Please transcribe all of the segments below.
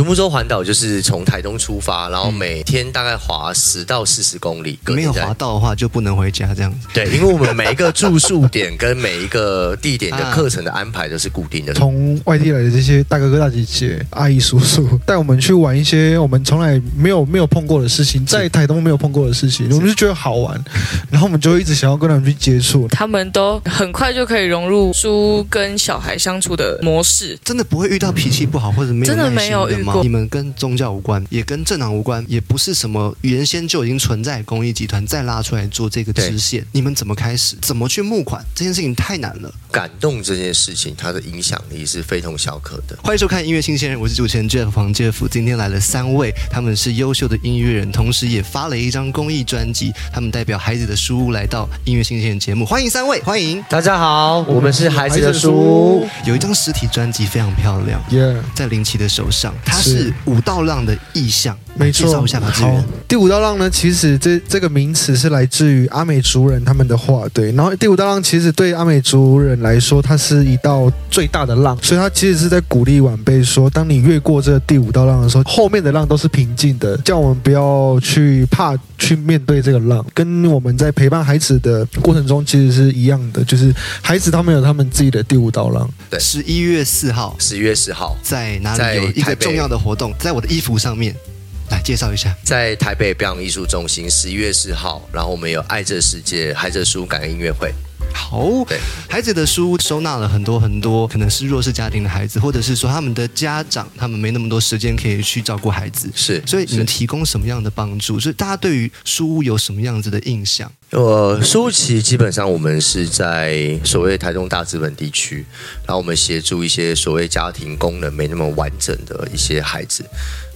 独木舟环岛就是从台东出发，然后每天大概滑十到四十公里。没有滑到的话就不能回家这样子。对，因为我们每一个住宿点跟每一个地点的 课程的安排都是固定的。从外地来的这些大哥哥、大姐姐、阿姨、叔叔带我们去玩一些我们从来没有没有碰过的事情，在台东没有碰过的事情，我们就觉得好玩，然后我们就一直想要跟他们去接触。他们都很快就可以融入书跟小孩相处的模式，真的不会遇到脾气不好或者没有真的没有遇过。你们跟宗教无关，也跟政党无关，也不是什么原先就已经存在公益集团再拉出来做这个支线。你们怎么开始？怎么去募款？这件事情太难了。感动这件事情，它的影响力是非同小可的。欢迎收看音乐新鲜人，我是主持人 Jeff 黄 Jeff。今天来了三位，他们是优秀的音乐人，同时也发了一张公益专辑。他们代表孩子的书屋来到音乐新鲜人节目，欢迎三位，欢迎大家好，我们是孩子的书屋。有一张实体专辑非常漂亮，在林奇的手上，它是五道浪的意象。没错，好。第五道浪呢，其实这这个名词是来自于阿美族人他们的话，对。然后第五道浪其实对阿美族人来说，它是一道最大的浪，所以它其实是在鼓励晚辈说，当你越过这第五道浪的时候，后面的浪都是平静的，叫我们不要去怕去面对这个浪。跟我们在陪伴孩子的过程中，其实是一样的，就是孩子他们有他们自己的第五道浪。对，十一月四号，十一月四号在哪里有一个重要的活动？在我的衣服上面。来介绍一下，在台北表演艺术中心十一月四号，然后我们有爱这世界孩子书感恩音乐会。好，对，孩子的书收纳了很多很多，可能是弱势家庭的孩子，或者是说他们的家长，他们没那么多时间可以去照顾孩子，是，所以你们提供什么样的帮助？所以大家对于书屋有什么样子的印象？呃，书屋其实基本上我们是在所谓台中大资本地区，然后我们协助一些所谓家庭功能没那么完整的一些孩子。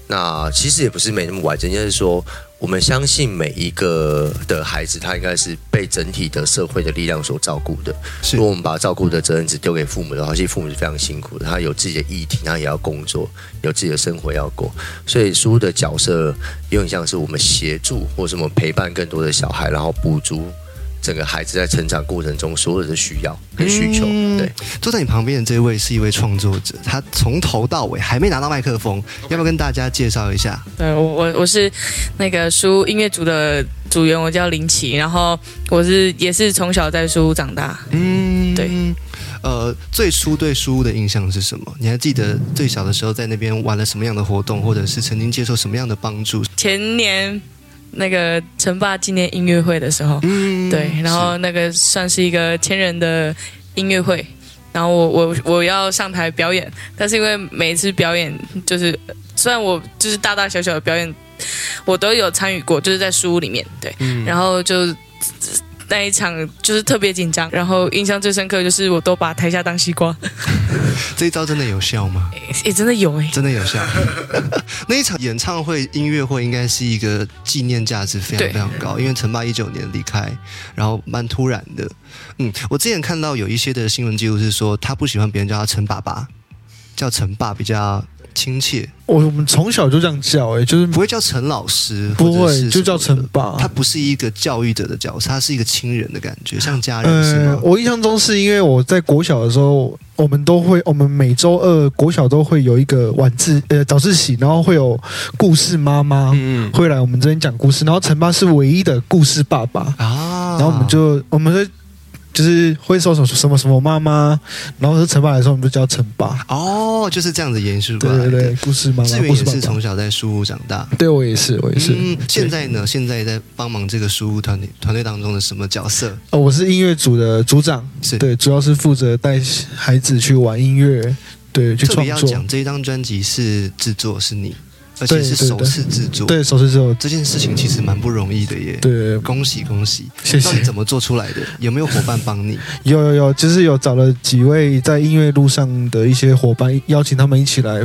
那其实也不是没那么完整，就是说，我们相信每一个的孩子，他应该是被整体的社会的力量所照顾的。如果我们把照顾的责任只丢给父母的话，其实父母是非常辛苦的，他有自己的议题，他也要工作，有自己的生活要过。所以书的角色有点像是我们协助或什么陪伴更多的小孩，然后补足。整个孩子在成长过程中所有的需要跟需求，对。坐在你旁边的这位是一位创作者，他从头到尾还没拿到麦克风，要不要跟大家介绍一下？对我，我我是那个书音乐组的组员，我叫林奇，然后我是也是从小在书长大。嗯，对。呃，最初对书的印象是什么？你还记得最小的时候在那边玩了什么样的活动，或者是曾经接受什么样的帮助？前年。那个陈爸纪念音乐会的时候，对，然后那个算是一个千人的音乐会，然后我我我要上台表演，但是因为每一次表演就是虽然我就是大大小小的表演，我都有参与过，就是在书里面，对，然后就。那一场就是特别紧张，然后印象最深刻就是我都把台下当西瓜。这一招真的有效吗？也真的有哎，真的有效。那一场演唱会、音乐会应该是一个纪念价值非常非常高，因为陈爸一九年离开，然后蛮突然的。嗯，我之前看到有一些的新闻记录是说，他不喜欢别人叫他陈爸爸，叫陈爸比较。亲切，我我们从小就这样叫，哎，就是不会叫陈老师，不会就叫陈爸。他不是一个教育者的角色，他是一个亲人的感觉，像家人是吗？我印象中是因为我在国小的时候，我们都会，我们每周二国小都会有一个晚自呃早自习，然后会有故事妈妈嗯会来我们这边讲故事，然后陈爸是唯一的故事爸爸啊，然后我们就我们就。就是会说什么什么什么妈妈，然后是陈爸来说，我们就叫陈爸。哦，就是这样子延续过来。对对对，故事妈妈。志远也是从小在书屋长大。对我也是，我也是。嗯，现在呢？现在在帮忙这个书屋团队团队当中的什么角色？哦，我是音乐组的组长。是对，主要是负责带孩子去玩音乐，对，去创作。特别要讲这一张专辑是制作是你。而且是首次制作，对首次制作这件事情其实蛮不容易的耶。对，恭喜恭喜！谢谢。怎么做出来的？有没有伙伴帮你？有 有有，就是有找了几位在音乐路上的一些伙伴，邀请他们一起来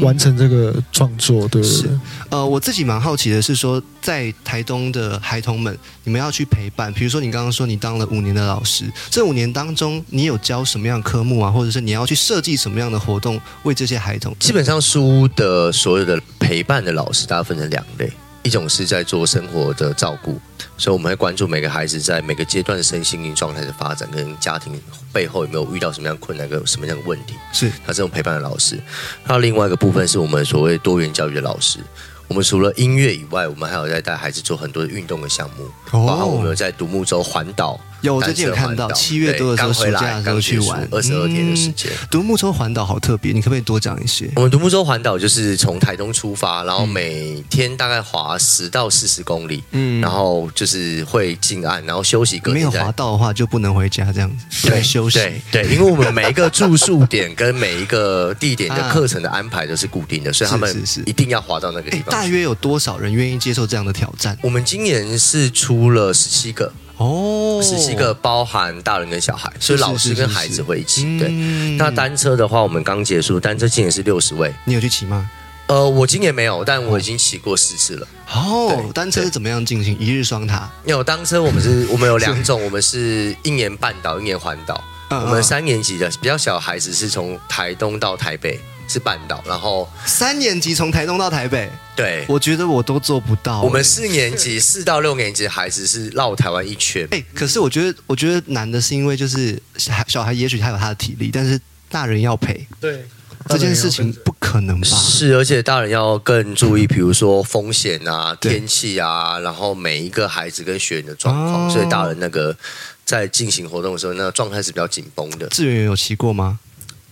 完成这个创作。对，是。呃，我自己蛮好奇的是说，在台东的孩童们，你们要去陪伴。比如说，你刚刚说你当了五年的老师，这五年当中，你有教什么样科目啊？或者是你要去设计什么样的活动为这些孩童？基本上书的所有的。陪伴的老师，大家分成两类。一种是在做生活的照顾，所以我们会关注每个孩子在每个阶段的身心灵状态的发展，跟家庭背后有没有遇到什么样困难，跟什么样的问题。是他这种陪伴的老师。那另外一个部分是我们所谓多元教育的老师。我们除了音乐以外，我们还有在带孩子做很多的运动的项目，包括我们有在独木舟环岛。有，我最近有看到七月多的时候，暑假的时候去玩二十二天的时间。独木舟环岛好特别，你可不可以多讲一些？我们独木舟环岛就是从台东出发，然后每天大概划十到四十公里，嗯，然后就是会进岸，然后休息。没有滑到的话就不能回家，这样子对休息。对对，因为我们每一个住宿点跟每一个地点的 课程的安排都是固定的，所以他们是一定要滑到那个地方。大约有多少人愿意接受这样的挑战？我们今年是出了十七个。哦，十七个包含大人跟小孩，所以老师跟孩子会一起。对，那单车的话，我们刚结束，单车今年是六十位。你有去骑吗？呃，我今年没有，但我已经骑过四次了。哦，单车是怎么样进行？一日双塔？有单车，我们是，我们有两种，我们是一年半岛，一年环岛。我们三年级的比较小孩子是从台东到台北。是半岛，然后三年级从台东到台北，对，我觉得我都做不到。我们四年级四到六年级的孩子是绕台湾一圈。哎，可是我觉得，我觉得难的是因为就是小孩，小孩也许他有他的体力，但是大人要陪。对，这件事情不可能吧？是，而且大人要更注意，比如说风险啊、天气啊，然后每一个孩子跟学员的状况，所以大人那个在进行活动的时候，那个状态是比较紧绷的。志远有骑过吗？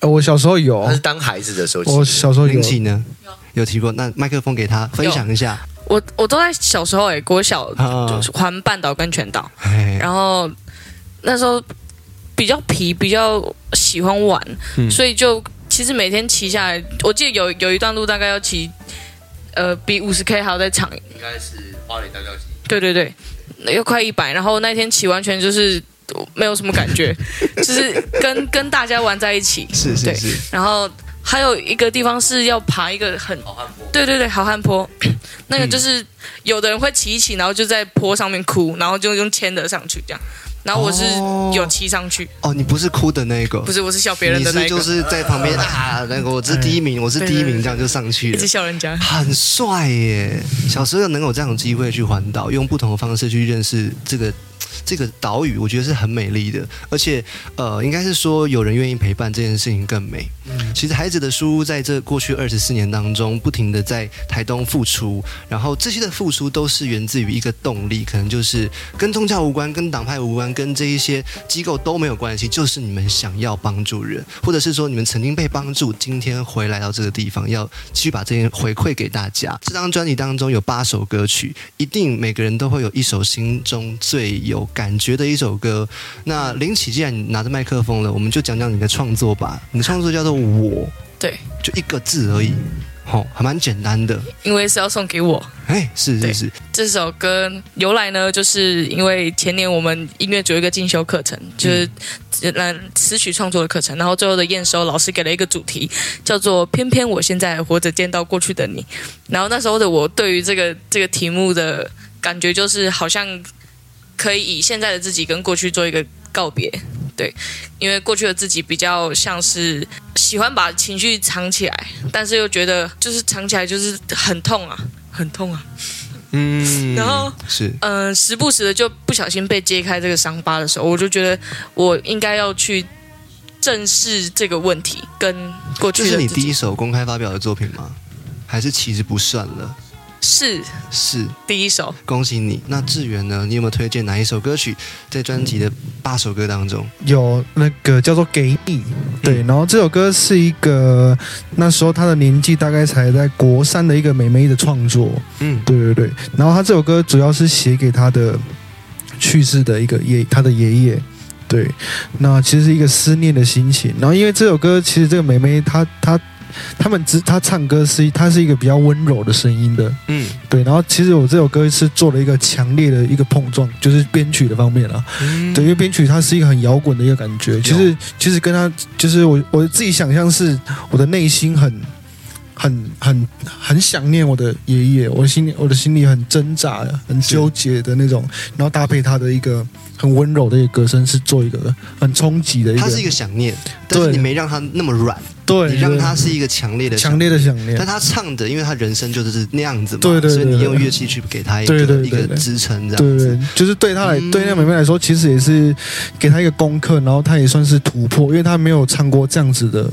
呃，我小时候有，他是当孩子的时候。我小时候有骑呢，有提过。那麦克风给他分享一下。我我都在小时候哎，国小就是环半岛跟全岛，然后那时候比较皮，比较喜欢玩，所以就其实每天骑下来，我记得有有一段路大概要骑，呃，比五十 K 还要再长。应该是花莲大教集。对对对，要快一百，然后那天骑完全就是。没有什么感觉，就是跟跟大家玩在一起，是是是。然后还有一个地方是要爬一个很好汉坡，对对对，好汉坡。那个就是有的人会骑一骑，然后就在坡上面哭，然后就用牵的上去这样。然后我是有骑上去。哦，你不是哭的那个，不是，我是笑别人的那个，就是在旁边啊，那个我是第一名，我是第一名，这样就上去了，一直笑人家，很帅耶。小时候能有这样的机会去环岛，用不同的方式去认识这个。这个岛屿我觉得是很美丽的，而且呃，应该是说有人愿意陪伴这件事情更美。嗯，其实孩子的书在这过去二十四年当中，不停的在台东付出，然后这些的付出都是源自于一个动力，可能就是跟宗教无关、跟党派无关、跟这一些机构都没有关系，就是你们想要帮助人，或者是说你们曾经被帮助，今天回来到这个地方，要继续把这些回馈给大家。这张专辑当中有八首歌曲，一定每个人都会有一首心中最有。感觉的一首歌。那林启，既然你拿着麦克风了，我们就讲讲你的创作吧。你的创作叫做“我”，对，就一个字而已，好，还蛮简单的。因为是要送给我。哎，是是是。这首歌由来呢，就是因为前年我们音乐组一个进修课程，就是呃词曲创作的课程，然后最后的验收，老师给了一个主题，叫做“偏偏我现在活着见到过去的你”。然后那时候的我对于这个这个题目的感觉，就是好像。可以以现在的自己跟过去做一个告别，对，因为过去的自己比较像是喜欢把情绪藏起来，但是又觉得就是藏起来就是很痛啊，很痛啊，嗯，然后是嗯，时不时的就不小心被揭开这个伤疤的时候，我就觉得我应该要去正视这个问题，跟过去。这是你第一首公开发表的作品吗？还是其实不算了？是是第一首，恭喜你。那志远呢？你有没有推荐哪一首歌曲在专辑的八首歌当中？有那个叫做《给你》，对。然后这首歌是一个那时候他的年纪大概才在国三的一个美眉的创作。嗯，对对对。然后他这首歌主要是写给他的去世的一个爷，他的爷爷。对，那其实是一个思念的心情。然后因为这首歌，其实这个美眉她她。他们只他唱歌是，他是一个比较温柔的声音的，嗯，对。然后其实我这首歌是做了一个强烈的一个碰撞，就是编曲的方面了，对，因为编曲它是一个很摇滚的一个感觉。其实其实跟他就是我我自己想象是我的内心很很很很想念我的爷爷，我心里我的心里很挣扎、很纠结的那种，然后搭配他的一个很温柔的一个歌声，是做一个很冲击的一个。他是一个想念，但是对你没让他那么软，对，你让对他是一个强烈的强烈的想念但。他唱的，因为他人生就是那样子嘛，对对对所以你用乐器去给他一个一个支撑，这对对样子。对，就是对他来，嗯对那妹妹来说，其实也是给他一个功课，然后他也算是突破，因为他没有唱过这样子的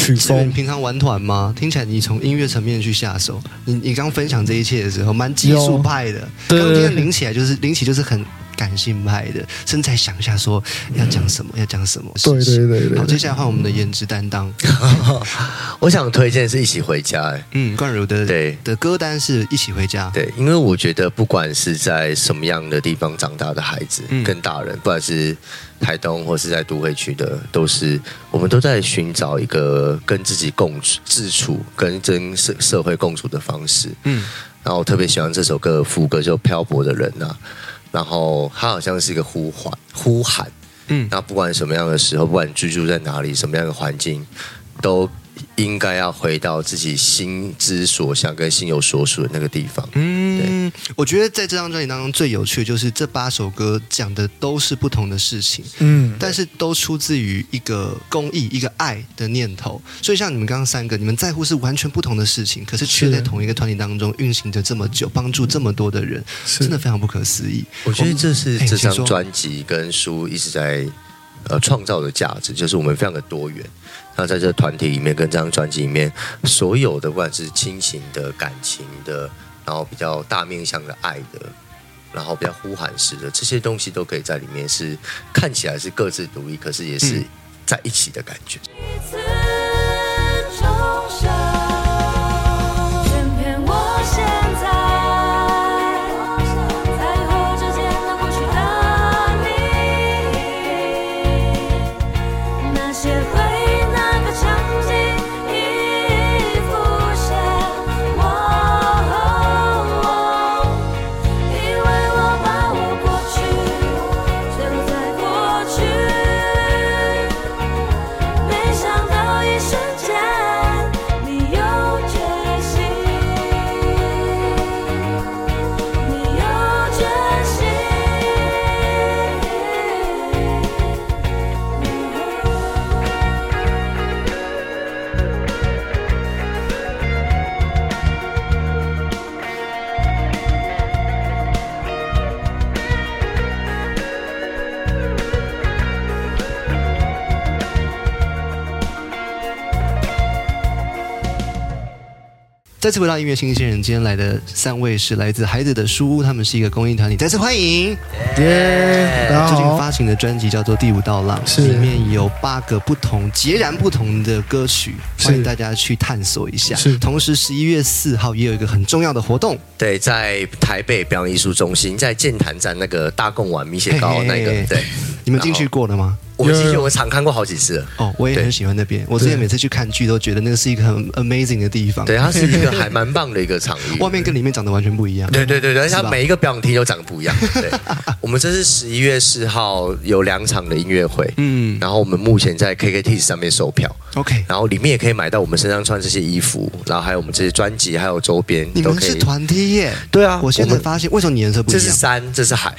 曲是你风。平常玩团吗？听起来你从音乐层面去下手。你你刚分享这一切的时候，蛮技术派的。对刚今天对对领起来就是领起就是很感性派的，甚至还想一下说要讲什么，要讲什么对对对对对。接下来换我们的颜值担当。我想推荐是一起回家、哎，嗯，冠如的对。的歌单是一起回家。对，因为我觉得不管是在什么样的地方长大的孩子，嗯。跟大人，不管是台东或是在都会区的，都是我们都在寻找一个跟自己共处、自处、跟跟社社会共处的方式。嗯，然后我特别喜欢这首歌的副歌，就《漂泊的人》啊，然后它好像是一个呼唤、呼喊。嗯那不管什么样的时候，不管你居住在哪里，什么样的环境，都应该要回到自己心之所向跟心有所属的那个地方。嗯，我觉得在这张专辑当中最有趣的就是这八首歌讲的都是不同的事情，嗯，但是都出自于一个公益、一个爱的念头。所以像你们刚刚三个，你们在乎是完全不同的事情，可是却在同一个团体当中运行着这么久，帮助这么多的人，真的非常不可思议。我觉得这是哎这张专辑跟书一直在呃创造的价值，就是我们非常的多元。那在这个团体里面，跟这张专辑里面，所有的不管是亲情的、感情的，然后比较大面向的爱的，然后比较呼喊式的这些东西，都可以在里面是看起来是各自独立，可是也是嗯在一起的感觉。一再次回到音乐新鲜人，今天来的三位是来自孩子的书屋，他们是一个公益团体，再次欢迎。耶，最近，发行的专辑叫做《第五道浪》，是。里面有八个不同、截然不同的歌曲，是。欢迎大家去探索一下。是。同时十一月四号也有一个很重要的活动，对，在台北表演艺术中心，在剑潭站那个大贡丸米血糕那个嘿，对，你们进去过了吗？我们进去有有我常看过好几次了。哦，我也很喜欢那边。我之前每次去看剧都觉得那个是一个很 amazing 的地方，对，它是一个还蛮棒的一个场域。外面跟里面长得完全不一样。对对对对，而且它每一个表演厅都长得不一样。对，我们这是十一月四号有两场的音乐会，嗯然后我们目前在 KKT 上面售票，，OK，然后里面也可以买到我们身上穿这些衣服，然后还有我们这些专辑，还有周边你。们是团体耶？对啊，我现在们发现为什么你颜色不一样这是？山，这是海，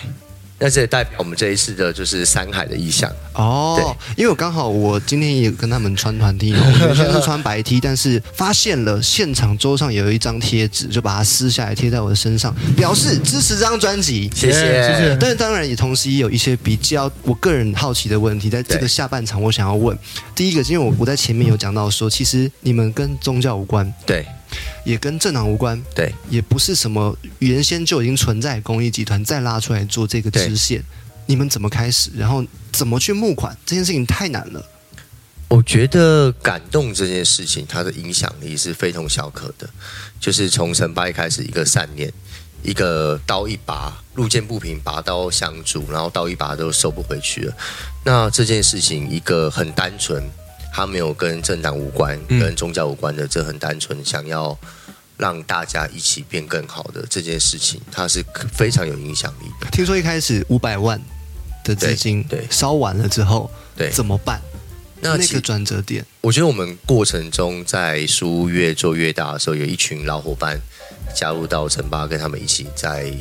那这也代表我们这一次的就是山海的意象。哦，因为我刚好我今天也跟他们穿团 T，我们原先是穿白 T，但是发现了现场桌上有一张贴纸，就把它撕下来贴在我的身上，表示支持这张专辑。谢谢，谢谢。但是当然也同时也有一些比较我个人好奇的问题，在这个下半场我想要问，第一个，因为我我在前面有讲到说，其实你们跟宗教无关，对也跟政党无关，对，也不是什么原先就已经存在公益集团再拉出来做这个支线，你们怎么开始？然后怎么去募款？这件事情太难了。我觉得感动这件事情，它的影响力是非同小可的。就是从成败开始，一个善念，一个刀一拔，路见不平拔刀相助，然后刀一拔都收不回去了。那这件事情，一个很单纯，它没有跟政党无关，嗯跟宗教无关的，这很单纯，想要让大家一起变更好的这件事情，它是非常有影响力的。听说一开始五百万的资金，对对烧完了之后，对怎么办？那那个转折点，我觉得我们过程中在书越做越大的时候，有一群老伙伴加入到城巴，跟他们一起在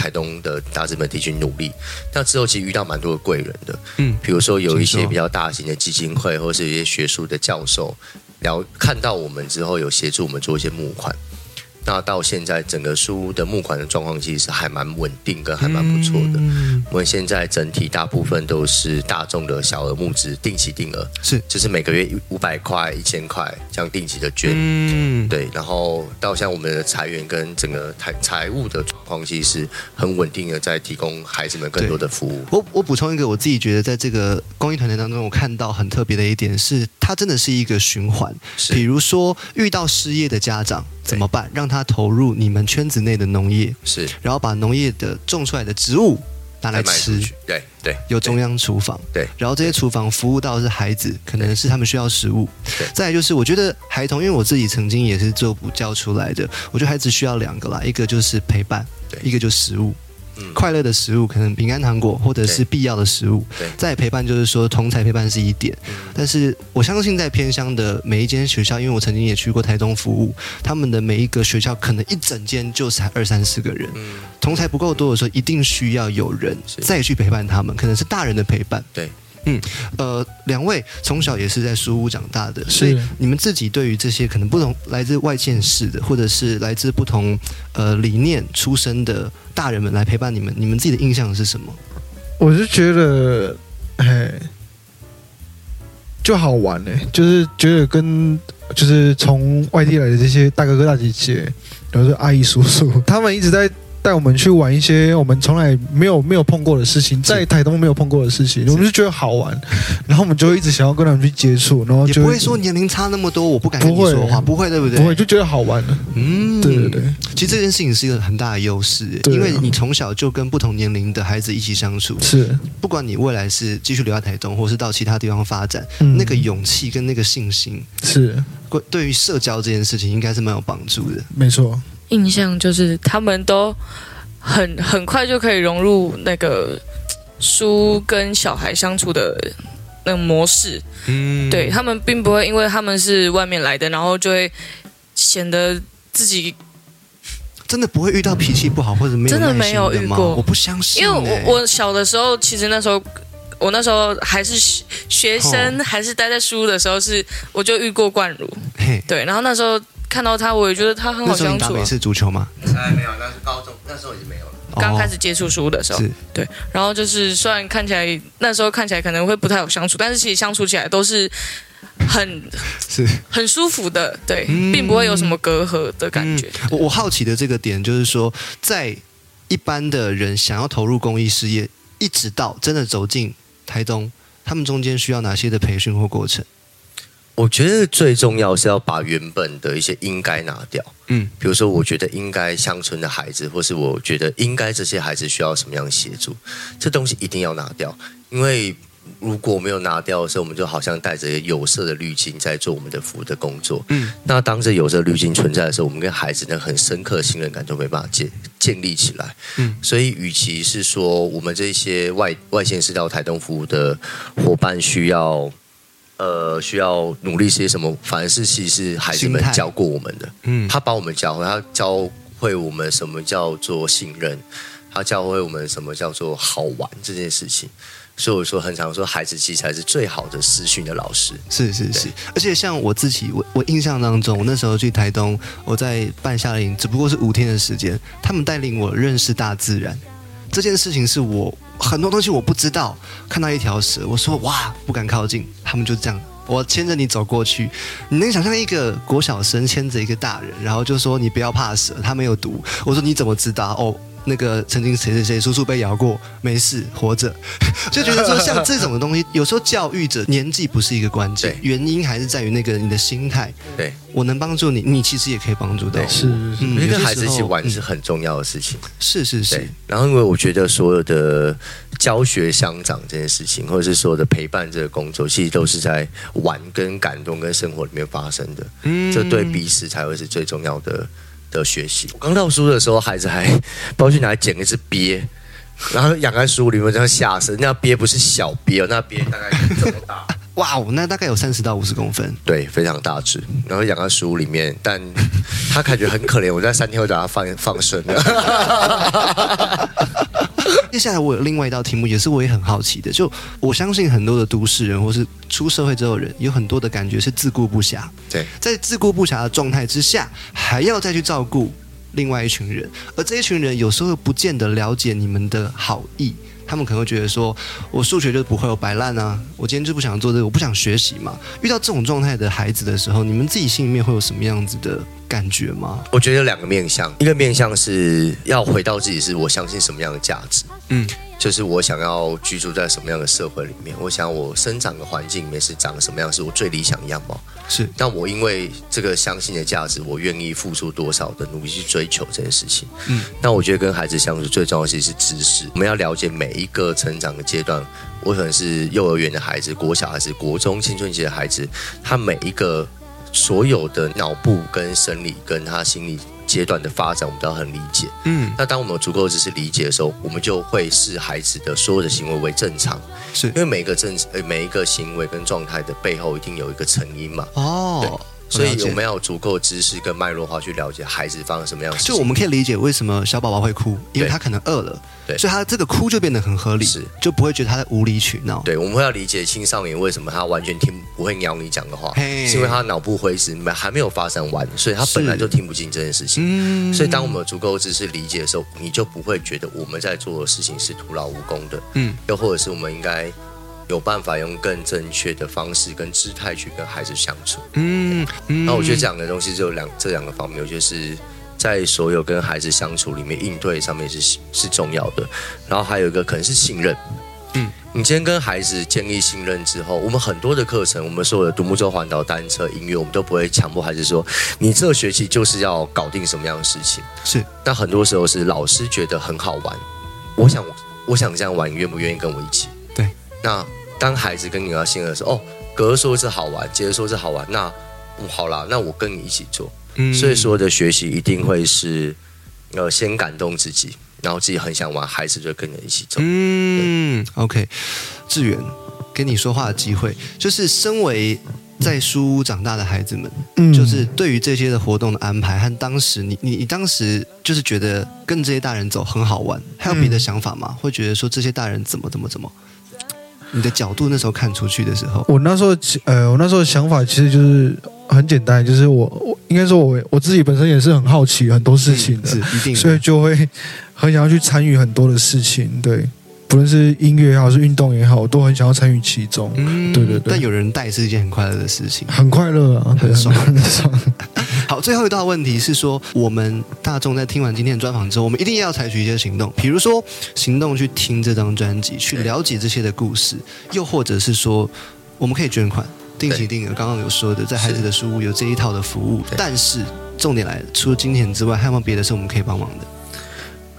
台东的大资本地区努力。那之后其实遇到蛮多的贵人的，嗯，比如说有一些比较大型的基金会，或是一些学术的教授，聊看到我们之后有协助我们做一些募款。那到现在整个书屋的募款的状况其实是还蛮稳定，跟还蛮不错的。嗯我们现在整体大部分都是大众的小额募资，定期定额，是就是每个月五百块、一千块这样定期的捐。嗯，对，然后到像我们的财源跟整个财财务的状况，其实是很稳定的，在提供孩子们更多的服务。我我补充一个，我自己觉得在这个公益团队当中，我看到很特别的一点是，它真的是一个循环。是比如说遇到失业的家长怎么办？让他投入你们圈子内的农业，是然后把农业的种出来的植物拿来吃。对对，有中央厨房，对然后这些厨房服务到的是孩子，可能是他们需要食物对。再来就是，我觉得孩童，因为我自己曾经也是做补教出来的，我觉得孩子需要两个啦，一个就是陪伴对，一个就是食物。嗯。快乐的食物，可能饼干、糖果，或者是必要的食物。对。再陪伴就是说同才陪伴是一点，嗯。但是我相信在偏乡的每一间学校，因为我曾经也去过台东服务，他们的每一个学校可能一整间就才二三十个人，嗯，同才不够多的时候，一定需要有人再去陪伴他们，可能是大人的陪伴。对，嗯，呃，两位从小也是在书屋长大的，所以你们自己对于这些可能不同来自外县市的，或者是来自不同呃理念出身的大人们来陪伴你们，你们自己的印象是什么？我是觉得，哎，就好玩呢、就是觉得跟就是从外地来的这些大哥哥大姐姐，然后是阿姨叔叔，他们一直在带我们去玩一些我们从来没有没有碰过的事情，在台东没有碰过的事情，我们就觉得好玩，然后我们就会一直想要跟他们去接触，然后就也不会说年龄差那么多，我不敢跟你说话，不会，对不对？不会，就觉得好玩。了。嗯，对对对，其实这件事情是一个很大的优势，啊因为你从小就跟不同年龄的孩子一起相处，是，不管你未来是继续留在台东，或是到其他地方发展，嗯。那个勇气跟那个信心，是。对对于社交这件事情，应该是蛮有帮助的。没错，印象就是他们都很很快就可以融入那个书跟小孩相处的那个模式。嗯。对他们并不会因为他们是外面来的，然后就会显得自己，真的不会遇到脾气不好或者没有真的没有遇过。我不相信因欸、为我我小的时候，其实那时候。我那时候还是学学生，还是待在书的时候是，我就遇过冠如，嘿，对，然后那时候看到他，我也觉得他很好那时候相处、啊。你打美式足球吗？哎，没有，那是高中，那时候已经没有了。刚开哦始接触书的时候，是对，然后就是虽然看起来那时候看起来可能会不太好相处，但是其实相处起来都是很是很舒服的，对，嗯并不会有什么隔阂的感觉。我我好奇的这个点就是说，在一般的人想要投入公益事业，一直到真的走进台东，他们中间需要哪些的培训或过程？我觉得最重要是要把原本的一些应该拿掉。嗯，比如说，我觉得应该乡村的孩子，或是我觉得应该这些孩子需要什么样的协助，这东西一定要拿掉。因为如果没有拿掉的时候，我们就好像带着有色的滤镜在做我们的服务的工作。嗯，那当这有色滤镜存在的时候，我们跟孩子那很深刻的信任感就没办法建建立起来。嗯，所以与其是说我们这些外外县市到台东服务的伙伴需要。呃，需要努力些什么？反而是其实是孩子们教过我们的，嗯，他把我们教会，他教会我们什么叫做信任，他教会我们什么叫做好玩这件事情。所以我说，很常说，孩子其实才是最好的私训的老师。是是是，而且像我自己，我我印象当中，我那时候去台东，我在办夏令营，只不过是五天的时间，他们带领我认识大自然，这件事情是我很多东西我不知道，看到一条蛇，我说哇不敢靠近，他们就这样。我牵着你走过去，你能想象一个国小生牵着一个大人，然后就说你不要怕蛇，它没有毒。我说你怎么知道？哦，那个曾经谁谁谁叔叔被咬过，没事，活着。就觉得说像这种的东西，有时候教育者年纪不是一个关键，原因还是在于那个你的心态。对，我能帮助你，你其实也可以帮助到我。是是嗯因为跟孩子一起玩是很重要的事情。是是是，，然后因为我觉得所有的教学相长这件事情，或者是所有的陪伴这个工作，其实都是在玩、跟感动、跟生活里面发生的。嗯这对彼此才会是最重要的的学习。我刚到书的时候，孩子还跑去哪里捡一只鳖，然后养在书里面这样吓死。那鳖不是小鳖哦，那鳖大概这么大。哇哦，那大概有三十到五十公分。对，非常大只，然后养在食物里面，但他感觉很可怜。我在三天后把它放放生的。接下来我有另外一道题目，也是我也很好奇的，就我相信很多的都市人或是出社会之后的人，有很多的感觉是自顾不暇。对，在自顾不暇的状态之下，还要再去照顾另外一群人，而这一群人有时候不见得了解你们的好意。他们可能会觉得说，我数学就不会，我摆烂啊，我今天就不想做这个，我不想学习嘛。遇到这种状态的孩子的时候，你们自己心里面会有什么样子的感觉吗？我觉得有两个面向，一个面向是要回到自己，是我相信什么样的价值，嗯，就是我想要居住在什么样的社会里面，我想我生长的环境里面是长什么样，是我最理想的样貌。是，但我因为这个相信的价值，我愿意付出多少的努力去追求这件事情。嗯，那我觉得跟孩子相处最重要的其实是知识，我们要了解每一个成长的阶段。我可能是幼儿园的孩子，国小还是国中青春期的孩子，他每一个所有的脑部跟生理跟他心理阶段的发展，我们都要很理解。嗯，那当我们有足够的知识理解的时候，我们就会视孩子的所有的行为为正常，是。因为每一个正呃每一个行为跟状态的背后一定有一个成因嘛。哦，所以我们要有足够知识跟脉络化去了解孩子发生什么样的事情。就我们可以理解为什么小宝宝会哭，因为他可能饿了，对。所以他这个哭就变得很合理，是。就不会觉得他在无理取闹。对，我们会要理解青少年为什么他完全听不会鸟你讲的话，是因为他脑部灰质还没有发展完，所以他本来就听不进这件事情。嗯。所以，当我们有足够的知识理解的时候，你就不会觉得我们在做的事情是徒劳无功的，嗯。又或者是我们应该有办法用更正确的方式跟姿态去跟孩子相处。嗯嗯那我觉得这两个东西就有两这两个方面，我觉得是在所有跟孩子相处里面应对上面是是重要的。然后还有一个可能是信任，嗯，你今天跟孩子建立信任之后，我们很多的课程，我们所有的独木舟环岛、单车、音乐，我们都不会强迫孩子说你这个学期就是要搞定什么样的事情。是那很多时候是老师觉得很好玩，我想我想这样玩，你愿不愿意跟我一起？对。那当孩子跟你要信任的时候，哦，哥说是好玩，姐姐说是好玩，那嗯好啦，那我跟你一起做。嗯所以说的学习一定会是呃先感动自己，然后自己很想玩，孩子就跟着一起走。嗯，OK，志远，跟你说话的机会，就是身为在书屋长大的孩子们，嗯就是对于这些的活动的安排和当时你你你当时就是觉得跟这些大人走很好玩，还有别的想法吗？会觉得说这些大人怎么怎么怎么？你的角度那时候看出去的时候，我那时候呃，我那时候的想法其实就是很简单，就是我我应该说我我自己本身也是很好奇很多事情的，是一定的，所以就会很想要去参与很多的事情，对，不论是音乐也好，是运动也好，我都很想要参与其中，嗯对对对。但有人带是一件很快乐的事情。很快乐啊，很爽。很爽。好，最后一道问题是说，我们大众在听完今天的专访之后，我们一定要采取一些行动，比如说行动去听这张专辑，去了解这些的故事，又或者是说，我们可以捐款，定期定额。刚刚有说的，在孩子的书屋有这一套的服务，但是重点来了，除了金钱之外，还有没有别的是我们可以帮忙的？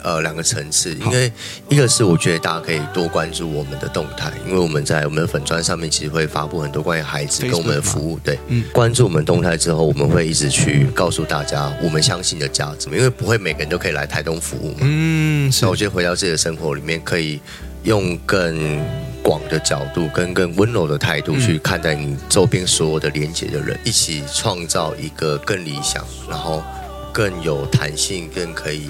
呃，两个层次，因为一个是我觉得大家可以多关注我们的动态，因为我们在我们的粉砖上面其实会发布很多关于孩子跟我们的服务。对，嗯。关注我们动态之后，我们会一直去告诉大家我们相信的价值，因为不会每个人都可以来台东服务嘛。嗯，是。那我觉得回到自己的生活里面，可以用更广的角度跟更温柔的态度嗯。去看待你周边所有的连接的人，一起创造一个更理想，然后更有弹性、更可以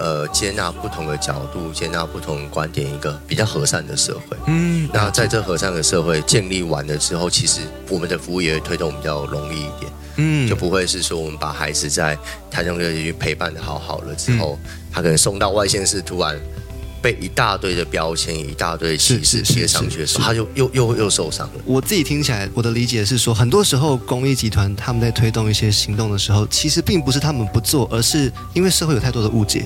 呃接纳不同的角度、接纳不同观点，一个比较和善的社会。嗯，那在这和善的社会建立完了之后，其实我们的服务也会推动比较容易一点。嗯就不会是说我们把孩子在台中乐区陪伴的好好了之后，嗯他可能送到外县市，突然被一大堆的标签、一大堆歧视贴上去的时候，他就又又又受伤了。我自己听起来，我的理解是说，很多时候公益集团他们在推动一些行动的时候，其实并不是他们不做，而是因为社会有太多的误解，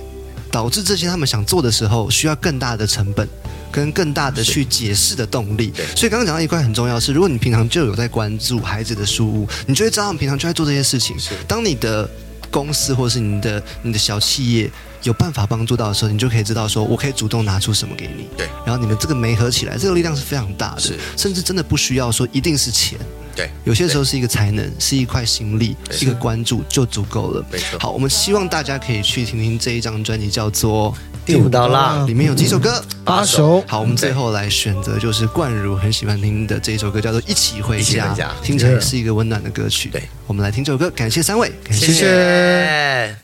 导致这些他们想做的时候需要更大的成本。跟更大的去解释的动力对，所以刚刚讲到一块很重要是，如果你平常就有在关注孩子的书屋，你就会知道他们平常就在做这些事情。是当你的公司或是你的你的小企业有办法帮助到的时候，你就可以知道说，我可以主动拿出什么给你。对，然后你们这个媒合起来，这个力量是非常大的是，甚至真的不需要说一定是钱，对，有些时候是一个才能，是一块心力，一个关注就足够了。没错。好，我们希望大家可以去听听这一张专辑，叫做第五道浪里面有几首歌。八首，好，我们最后来选择就是冠如很喜欢听的这一首歌，叫做《一起回家一起回家》，听起来是一个温暖的歌曲。对，我们来听这首歌，感谢三位，感谢